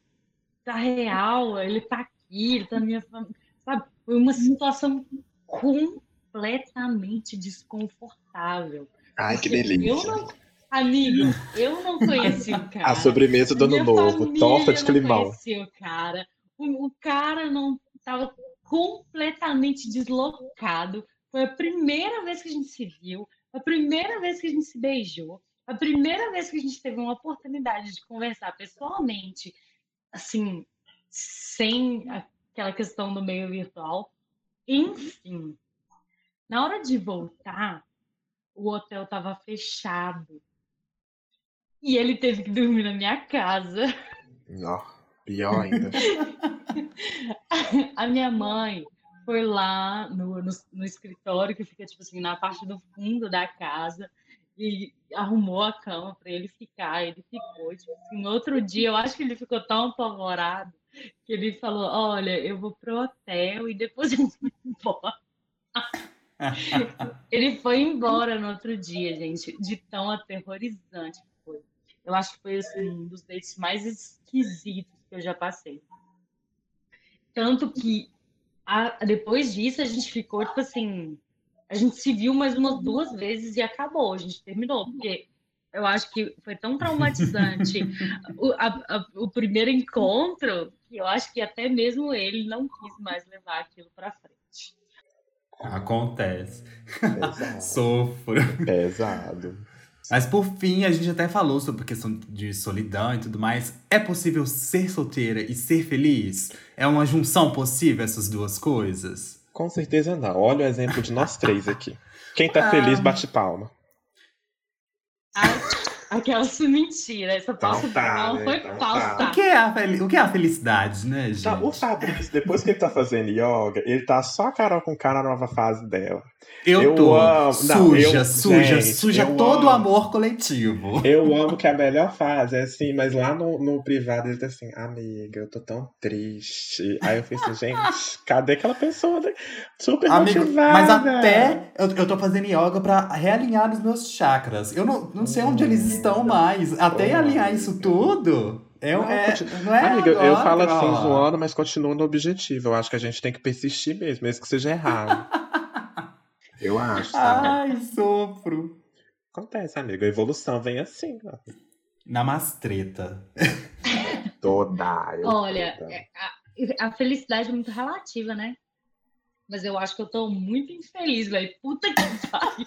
tá real, ele tá aqui, ele tá na minha família. Sabe? Foi uma situação completamente desconfortável. Ai, que delícia. Eu não, amigo, eu não conheci o cara. A sobremesa do ano novo, torta de climão. Eu não conheci o cara. O, o cara não tava completamente deslocado. Foi a primeira vez que a gente se viu, a primeira vez que a gente se beijou, a primeira vez que a gente teve uma oportunidade de conversar pessoalmente assim, sem aquela questão do meio virtual. Enfim, na hora de voltar, o hotel estava fechado. E ele teve que dormir na minha casa. Não, pior ainda. a minha mãe foi lá no, no, no, escritório, que fica, tipo assim, na parte do fundo da casa e arrumou a cama para ele ficar. Ele ficou, tipo assim, no outro dia, eu acho que ele ficou tão apavorado que ele falou: Olha, eu vou pro hotel e depois eu vou embora. ele foi embora no outro dia, gente, de tão aterrorizante que foi. Eu acho que foi assim, um dos dates mais esquisitos que eu já passei. Tanto que a, depois disso a gente ficou, tipo assim, a gente se viu mais umas duas vezes e acabou, a gente terminou, porque eu acho que foi tão traumatizante o, a, a, o primeiro encontro que eu acho que até mesmo ele não quis mais levar aquilo para frente. Acontece. Sofro. Pesado. Mas por fim, a gente até falou sobre a questão de solidão e tudo mais. É possível ser solteira e ser feliz? É uma junção possível essas duas coisas? Com certeza não. Olha o exemplo de nós três aqui. Quem tá feliz, Ah. bate palma. Ai, aquelas mentira. Essa Então falsa tá, não né? foi Então falsa. tá. O que, é a fel- o que é a felicidade, né, gente? Tá, o Fabrício, depois que ele tá fazendo yoga, ele tá só a Carol com cara na nova fase dela. Eu, eu tô amo- não, suja, eu- suja, gente, suja todo o amo. amor coletivo. Eu amo que a melhor fase é assim, mas lá no, no privado ele tá assim, amiga, eu tô tão triste. Aí eu falei assim, gente, cadê aquela pessoa né? super Amigo, motivada? mas até eu, eu tô fazendo yoga pra realinhar os meus chakras. Eu não, não sei onde eles estão mais. Até Oh, alinhar isso tudo. É, Não, é, continua- não é Amiga, eu agora, falo assim ó. zoando, mas continuo no objetivo. Eu acho que a gente tem que persistir mesmo, mesmo que seja errado. eu acho, sabe? Ai, sofro. Acontece, amigo. A evolução vem assim, ó. Namastreta. Toda. eu- Olha, toda. é, a, a felicidade é muito relativa, né? Mas eu acho que eu tô muito infeliz, velho. Puta que pariu.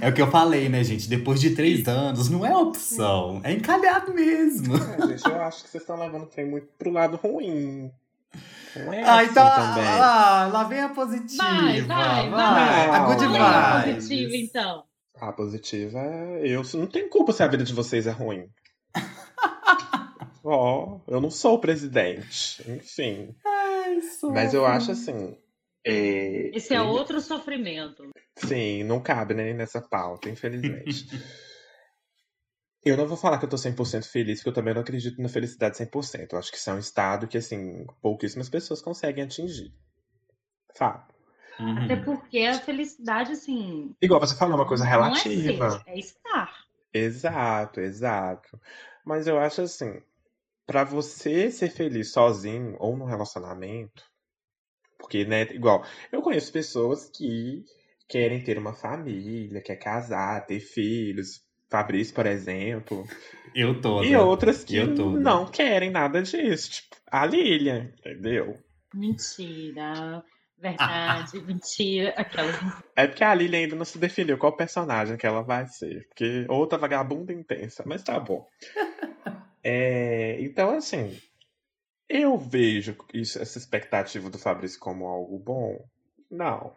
É o que eu falei, né, gente? Depois de três anos, não é opção. É encalhado mesmo. É, gente, eu acho que vocês estão levando o trem muito pro lado ruim. Não é Ah, assim então, também. lá, lá vem a positiva. Vai, vai, vai. A Não, good não. Qual é a positiva, então? A positiva é. Eu não tenho culpa se a vida de vocês é ruim. Ó, eu não sou o presidente. Enfim. Ai, Mas eu sofro. acho assim. É, Esse é outro sofrimento. Sim, não cabe nem nessa pauta, infelizmente. eu não vou falar que eu tô 100% feliz, porque eu também não acredito na felicidade 100%. Eu acho que isso é um estado que, assim, pouquíssimas pessoas conseguem atingir. Fato. Uhum. Até porque a felicidade, assim. Igual você falou, uma coisa Não relativa. é ser, é estar. Exato, exato. Mas eu acho assim, pra você ser feliz sozinho ou num relacionamento, porque, né, igual, eu conheço pessoas que querem ter uma família, quer casar, ter filhos. Fabrício, por exemplo. Eu tô. E outras que não querem nada disso. Tipo, a Lilian, entendeu? Mentira. Verdade, mentira. Aquelas. É porque a Lilian ainda não se definiu qual personagem que ela vai ser. Porque outra vagabunda intensa, mas tá bom. É, então, assim, eu vejo isso, essa expectativa do Fabrício como algo bom? Não.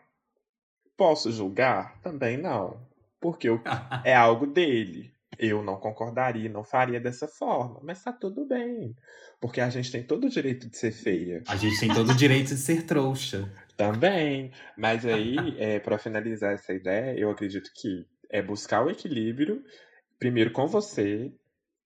Posso julgar? Também não. Porque eu- é algo dele. Eu não concordaria, não faria dessa forma. Mas tá tudo bem. Porque a gente tem todo o direito de ser feia. A gente tem todo o direito de ser trouxa. Também. Mas aí, é, para finalizar essa ideia, eu acredito que é buscar o equilíbrio, primeiro com você.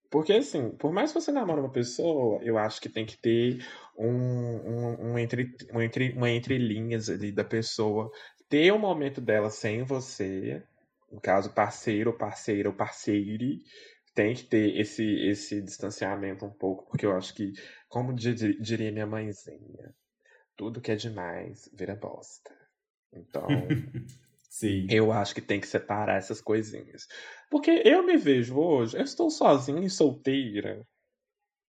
Porque, assim, por mais que você namore uma pessoa, eu acho que tem que ter um, um, um entre, um entre, uma entrelinhas ali da pessoa. Ter o momento dela sem você, no caso, parceiro, parceira ou parceire, tem que ter esse, esse distanciamento um pouco, porque eu acho que, como di- diria minha mãezinha, tudo que é demais vira bosta. Então, Sim. eu acho que tem que separar essas coisinhas. Porque eu me vejo hoje, eu estou sozinha e solteira.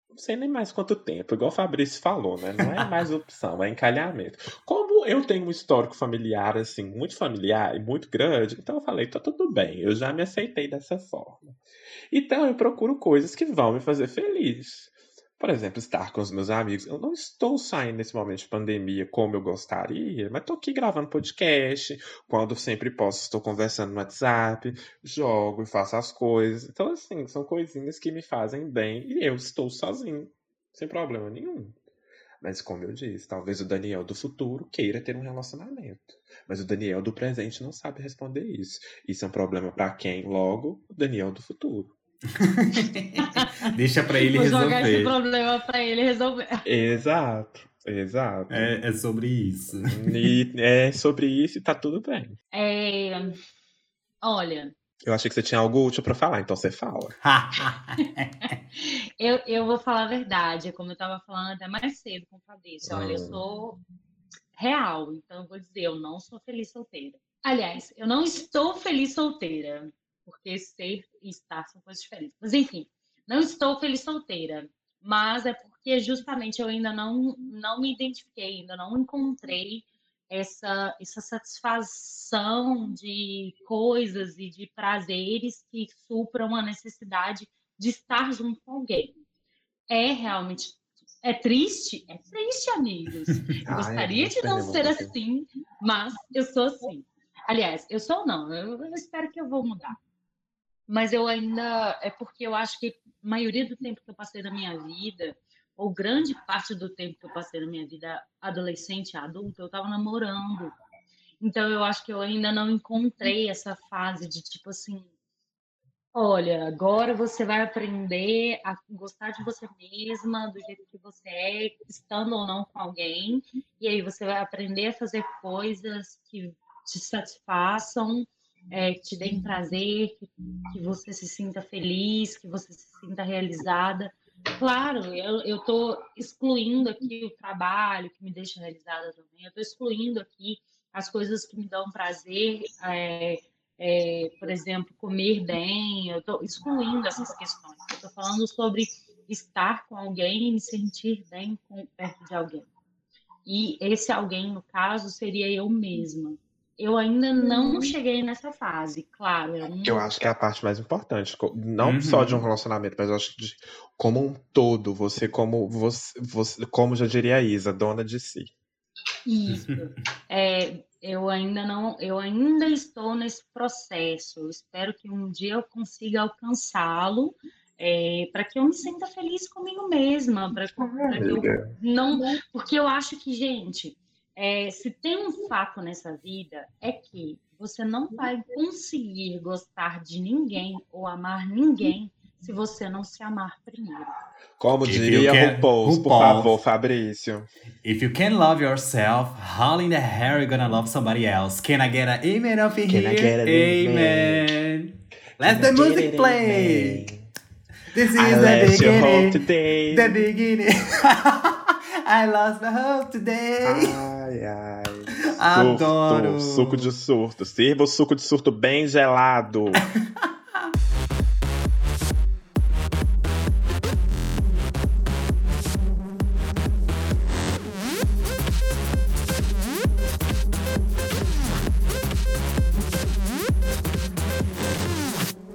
Não sei nem mais quanto tempo, igual o Fabrício falou, né? Não é mais opção, é encalhamento. Como eu tenho um histórico familiar, assim, muito familiar e muito grande, então eu falei, tá tudo bem, eu já me aceitei dessa forma. Então eu procuro coisas que vão me fazer feliz. Por exemplo, estar com os meus amigos. Eu não estou saindo nesse momento de pandemia como eu gostaria, mas estou aqui gravando podcast. Quando sempre posso, estou conversando no WhatsApp, jogo e faço as coisas. Então, assim, são coisinhas que me fazem bem e eu estou sozinho, sem problema nenhum. Mas, como eu disse, talvez o Daniel do futuro queira ter um relacionamento. Mas o Daniel do presente não sabe responder isso. Isso é um problema para quem? Logo, o Daniel do futuro. Deixa pra ele Vou jogar esse resolver. problema pra ele resolver. Exato, exato. É, é sobre isso. E é sobre isso e tá tudo bem. É, Olha, Eu achei que você tinha algo útil pra falar, então você fala. eu, eu vou falar a verdade, como eu estava falando até mais cedo com o Fabrício. Olha, eu Hum. sou real, então eu vou dizer, eu não sou feliz solteira. Aliás, eu não estou feliz solteira, porque ser e estar são coisas diferentes. Mas enfim, não estou feliz solteira, mas é porque justamente eu ainda não, não me identifiquei, ainda não encontrei essa, essa satisfação de coisas e de prazeres que supram a necessidade de estar junto com alguém. É realmente É triste? É triste, amigos. Eu gostaria de não ser assim, mas eu sou assim. Aliás, eu sou não, eu, eu espero que eu vou mudar. Mas eu ainda. É porque eu acho que a maioria do tempo que eu passei na minha vida, ou grande parte do tempo que eu passei na minha vida adolescente, adulta, eu estava namorando. Então eu acho que eu ainda não encontrei essa fase de tipo assim, Olha, agora você vai aprender a gostar de você mesma, do jeito que você é, estando ou não com alguém, e aí você vai aprender a fazer coisas que te satisfaçam, é, que te deem prazer, que, que você se sinta feliz, que você se sinta realizada. Claro, eu estou excluindo aqui o trabalho que me deixa realizada também, eu estou excluindo aqui as coisas que me dão prazer, é, é, por exemplo, comer bem, eu estou excluindo essas questões. Estou falando sobre estar com alguém e me sentir bem com, perto de alguém. E esse alguém, no caso, seria eu mesma. Eu ainda não uhum. cheguei nessa fase, claro. Eu, não... eu acho que é a parte mais importante, não uhum. só de um relacionamento, mas eu acho que de, como um todo, você como você, você, como já diria a Isa, dona de si. Isso. É, eu ainda não, eu ainda estou nesse processo. Eu espero que um dia eu consiga alcançá-lo, é, para que eu me sinta feliz comigo mesma, para que eu não, porque eu acho que gente, é, se tem um fato nessa vida é que você não vai conseguir gostar de ninguém ou amar ninguém se você não se amar primeiro. Como If diria can, RuPaul, RuPaul, por favor, Fabrício. If you can love yourself, how in the hell are you gonna love somebody else? Can I get an amen up in can here? I get an amen. amen. Let the music play. This is I the beginning. Today. The beginning. I lost the hope today. Ai, ai. Adoro. Surto, suco de surto. Sirva o suco de surto bem gelado.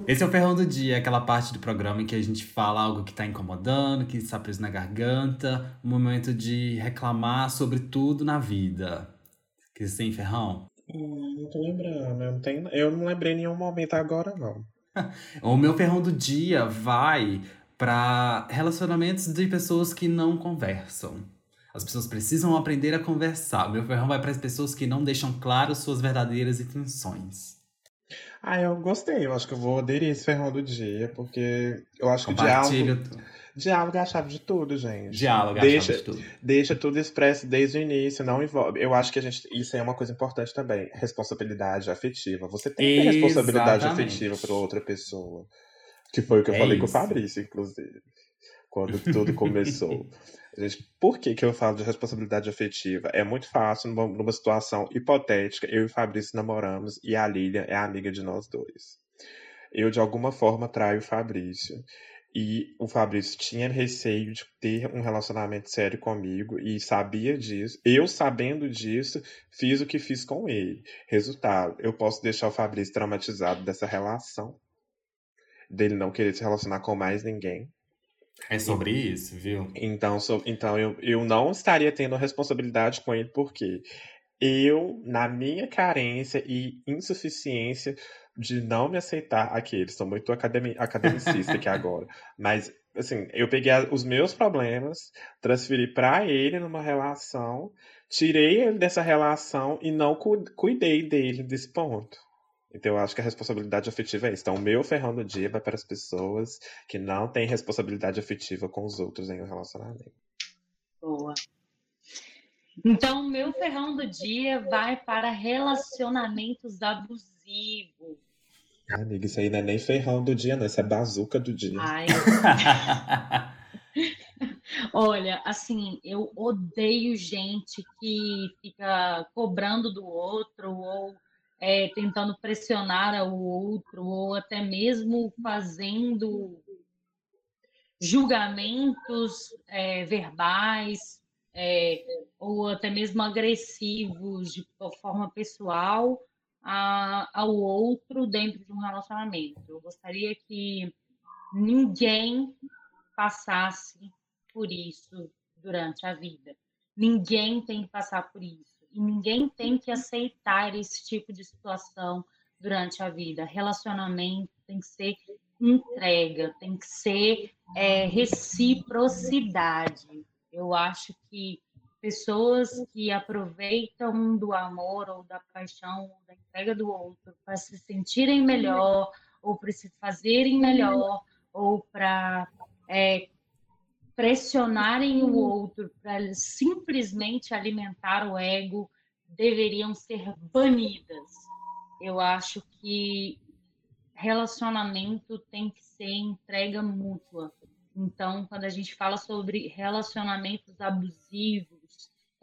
Esse é o Ferrão do Dia, aquela parte do programa em que a gente fala algo que tá incomodando, que está preso na garganta, um momento de reclamar sobre tudo na vida. Que você tem, Ferrão? Hum, não tô lembrando, eu não, tenho, eu não lembrei nenhum momento agora, não. o meu Ferrão do Dia vai para relacionamentos de pessoas que não conversam. As pessoas precisam aprender a conversar. O meu ferrão vai para as pessoas que não deixam claro suas verdadeiras intenções. Ah, eu gostei. Eu acho que eu vou aderir esse ferrão do dia, porque eu acho que o diálogo, diálogo é a chave de tudo, gente. Diálogo é a deixa, chave de tudo. Deixa tudo expresso desde o início, não envolve. Eu acho que a gente, isso é uma coisa importante também. Responsabilidade afetiva. Você tem que ter responsabilidade afetiva para outra pessoa. Que foi o que eu é falei isso. com o Fabrício, inclusive. Quando tudo começou. Gente, por que, que eu falo de responsabilidade afetiva? É muito fácil, numa, numa situação hipotética, eu e Fabrício namoramos e a Lilia é amiga de nós dois. Eu, de alguma forma, traio o Fabrício. E o Fabrício tinha receio de ter um relacionamento sério comigo e sabia disso. Eu, sabendo disso, fiz o que fiz com ele. Resultado, eu posso deixar o Fabrício traumatizado dessa relação, dele não querer se relacionar com mais ninguém. É sobre isso, viu? Então, so, então eu, eu não estaria tendo responsabilidade com ele, porque eu, na minha carência e insuficiência de não me aceitar aqui, eles são muito academi, academicista aqui agora, mas assim, eu peguei os meus problemas, transferi para ele numa relação, tirei ele dessa relação e não cu, cuidei dele desse ponto. Então, eu acho que a responsabilidade afetiva é isso. Então, o meu ferrão do dia vai para as pessoas que não têm responsabilidade afetiva com os outros em um relacionamento. Boa. Então, o meu ferrão do dia vai para relacionamentos abusivos. Ah, amiga, isso aí não é nem ferrão do dia, não. Isso é bazuca do dia. Ai. Olha, assim, eu odeio gente que fica cobrando do outro ou é, tentando pressionar o outro, ou até mesmo fazendo julgamentos é, verbais, é, ou até mesmo agressivos de forma pessoal a, ao outro dentro de um relacionamento. Eu gostaria que ninguém passasse por isso durante a vida. Ninguém tem que passar por isso. E ninguém tem que aceitar esse tipo de situação durante a vida. Relacionamento tem que ser entrega, tem que ser é, reciprocidade. Eu acho que pessoas que aproveitam do amor ou da paixão ou da entrega do outro para se sentirem melhor ou para se fazerem melhor ou para é, pressionarem o outro para simplesmente alimentar o ego deveriam ser banidas. Eu acho que relacionamento tem que ser entrega mútua. Então, quando a gente fala sobre relacionamentos abusivos,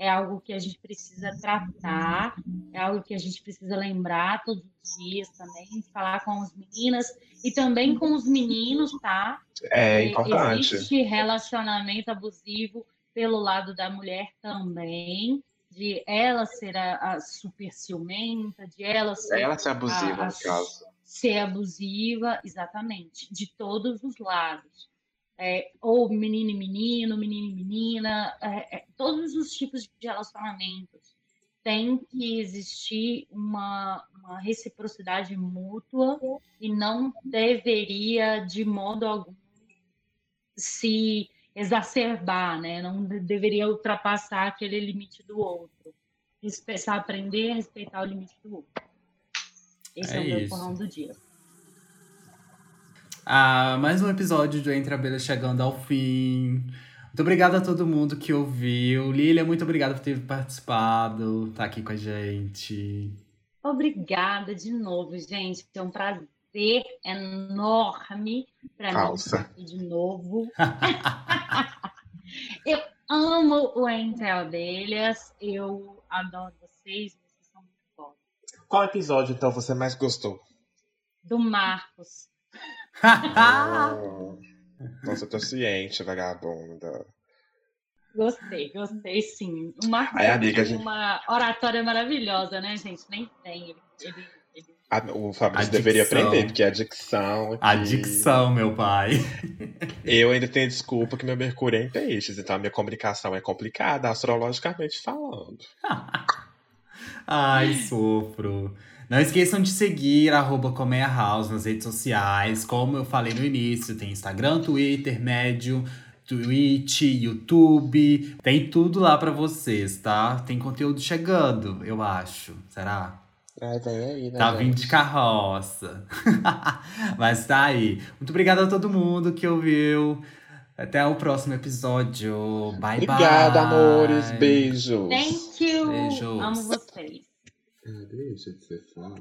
é algo que a gente precisa tratar, é algo que a gente precisa lembrar todos os dias também, falar com as meninas e também com os meninos, tá? É importante. Existe relacionamento abusivo pelo lado da mulher também, de ela ser a, a super ciumenta, de ela ser. Ela ser abusiva, a, a, no caso. Ser abusiva, exatamente, de todos os lados é, ou menino e menino, menino e menina, é, é, todos os tipos de relacionamentos. Tem que existir uma, uma reciprocidade mútua e não deveria, de modo algum, se exacerbar, né? Não deveria ultrapassar aquele limite do outro. Respeitar, aprender a respeitar o limite do outro. Esse é, é o meu porrão do dia. Ah, mais um episódio do Entre Abelhas chegando ao fim. Muito obrigado a todo mundo que ouviu. Lilia, muito obrigada por ter participado, tá aqui com a gente. Obrigada de novo, gente. É um prazer enorme para mim estar aqui de novo. eu amo o Entre Abelhas. Eu adoro vocês. Vocês são muito bons. Qual episódio, então, você mais gostou? Do Marcos nossa, eu tô ciente, vagabunda. Gostei, gostei sim. O Marcos Aí, amiga, tem gente... uma oratória maravilhosa, né, gente? Nem tem. Ele, ele, ele... O Fabrício deveria aprender, porque é a dicção. A dicção, meu pai. Eu ainda tenho desculpa que meu Mercúrio é em peixes, então a minha comunicação é complicada, astrologicamente falando. Ai, sofro. Não esqueçam de seguir arroba House nas redes sociais. Como eu falei no início, tem Instagram, Twitter, Médio, Twitch, YouTube. Tem tudo lá para vocês, tá? Tem conteúdo chegando, eu acho. Será? É, vem aí, né? Tá vindo de carroça. Mas tá aí. Muito obrigado a todo mundo que ouviu. Até o próximo episódio. Bye, Obrigada, bye. Obrigada, amores. Beijos. Thank you. Beijo. Amo vocês. Cadê deixa de ser fala.